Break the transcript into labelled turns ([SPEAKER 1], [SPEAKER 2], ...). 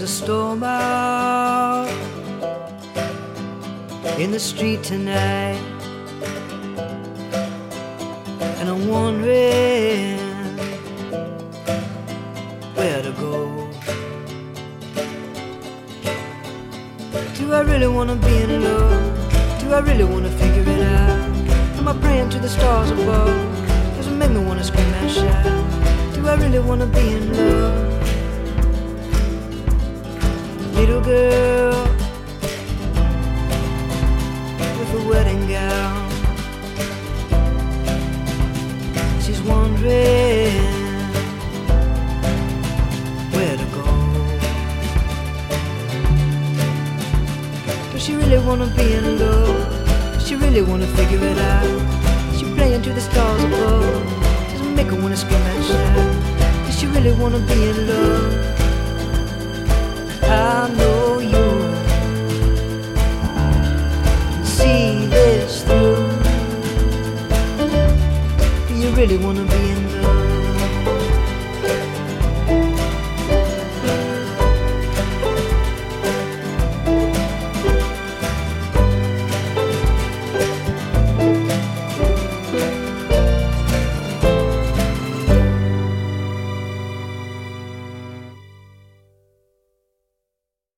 [SPEAKER 1] a storm out in the street tonight, and I'm wondering where to go. Do I really wanna be in love? Do I really wanna figure it out? Am I praying to the stars above? Does it make me wanna scream and shout? Do I really wanna be in love? Little girl with a wedding gown. She's wondering where to go. Does she really wanna be in love? Does she really wanna figure it out? She playing to the stars above? Does it make her wanna scream and shout? Does she really wanna be in love? See this through. Do you really wanna